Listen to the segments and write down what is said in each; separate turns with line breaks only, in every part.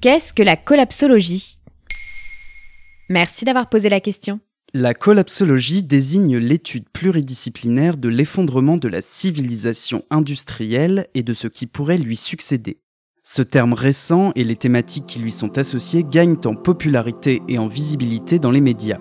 Qu'est-ce que la collapsologie? Merci d'avoir posé la question.
La collapsologie désigne l'étude pluridisciplinaire de l'effondrement de la civilisation industrielle et de ce qui pourrait lui succéder. Ce terme récent et les thématiques qui lui sont associées gagnent en popularité et en visibilité dans les médias.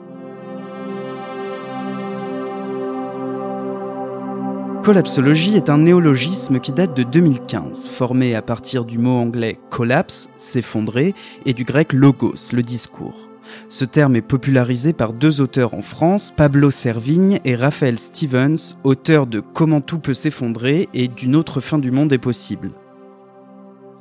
Collapsologie est un néologisme qui date de 2015, formé à partir du mot anglais collapse, s'effondrer, et du grec logos, le discours. Ce terme est popularisé par deux auteurs en France, Pablo Servigne et Raphaël Stevens, auteurs de Comment tout peut s'effondrer et D'une autre fin du monde est possible.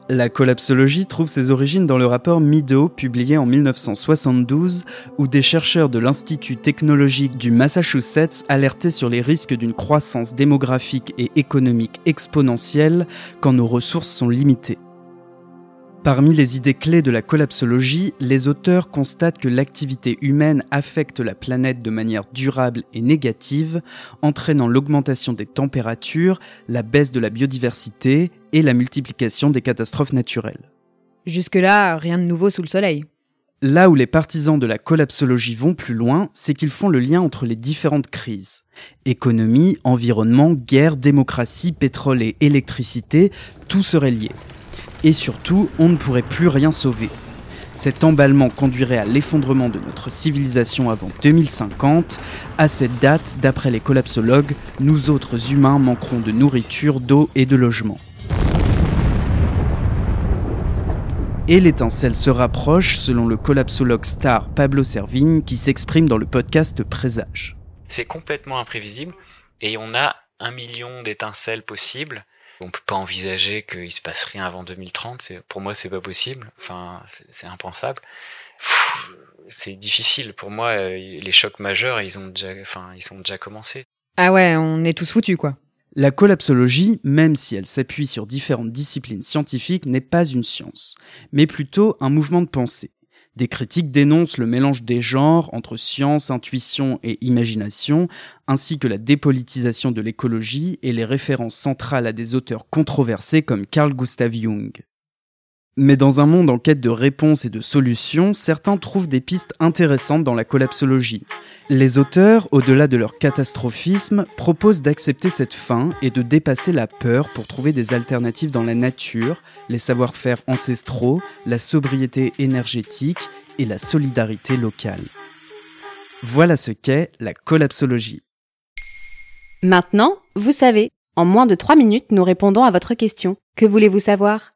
La collapsologie trouve ses origines dans le rapport Mido publié en 1972 où des chercheurs de l'Institut technologique du Massachusetts alertaient sur les risques d'une croissance démographique et économique exponentielle quand nos ressources sont limitées. Parmi les idées clés de la collapsologie, les auteurs constatent que l'activité humaine affecte la planète de manière durable et négative, entraînant l'augmentation des températures, la baisse de la biodiversité et la multiplication des catastrophes naturelles.
Jusque-là, rien de nouveau sous le soleil.
Là où les partisans de la collapsologie vont plus loin, c'est qu'ils font le lien entre les différentes crises. Économie, environnement, guerre, démocratie, pétrole et électricité, tout serait lié et surtout, on ne pourrait plus rien sauver. Cet emballement conduirait à l'effondrement de notre civilisation avant 2050. À cette date, d'après les collapsologues, nous autres humains manquerons de nourriture, d'eau et de logement. Et l'étincelle se rapproche selon le collapsologue star Pablo Servigne qui s'exprime dans le podcast Présage.
C'est complètement imprévisible et on a un million d'étincelles possibles on peut pas envisager qu'il se passe rien avant 2030. C'est, pour moi, c'est pas possible. Enfin, c'est, impensable. C'est difficile. Pour moi, euh, les chocs majeurs, ils ont déjà, enfin, ils sont déjà commencés.
Ah ouais, on est tous foutus, quoi.
La collapsologie, même si elle s'appuie sur différentes disciplines scientifiques, n'est pas une science, mais plutôt un mouvement de pensée. Des critiques dénoncent le mélange des genres entre science, intuition et imagination, ainsi que la dépolitisation de l'écologie et les références centrales à des auteurs controversés comme Carl Gustav Jung. Mais dans un monde en quête de réponses et de solutions, certains trouvent des pistes intéressantes dans la collapsologie. Les auteurs, au-delà de leur catastrophisme, proposent d'accepter cette fin et de dépasser la peur pour trouver des alternatives dans la nature, les savoir-faire ancestraux, la sobriété énergétique et la solidarité locale. Voilà ce qu'est la collapsologie.
Maintenant, vous savez, en moins de 3 minutes, nous répondons à votre question. Que voulez-vous savoir?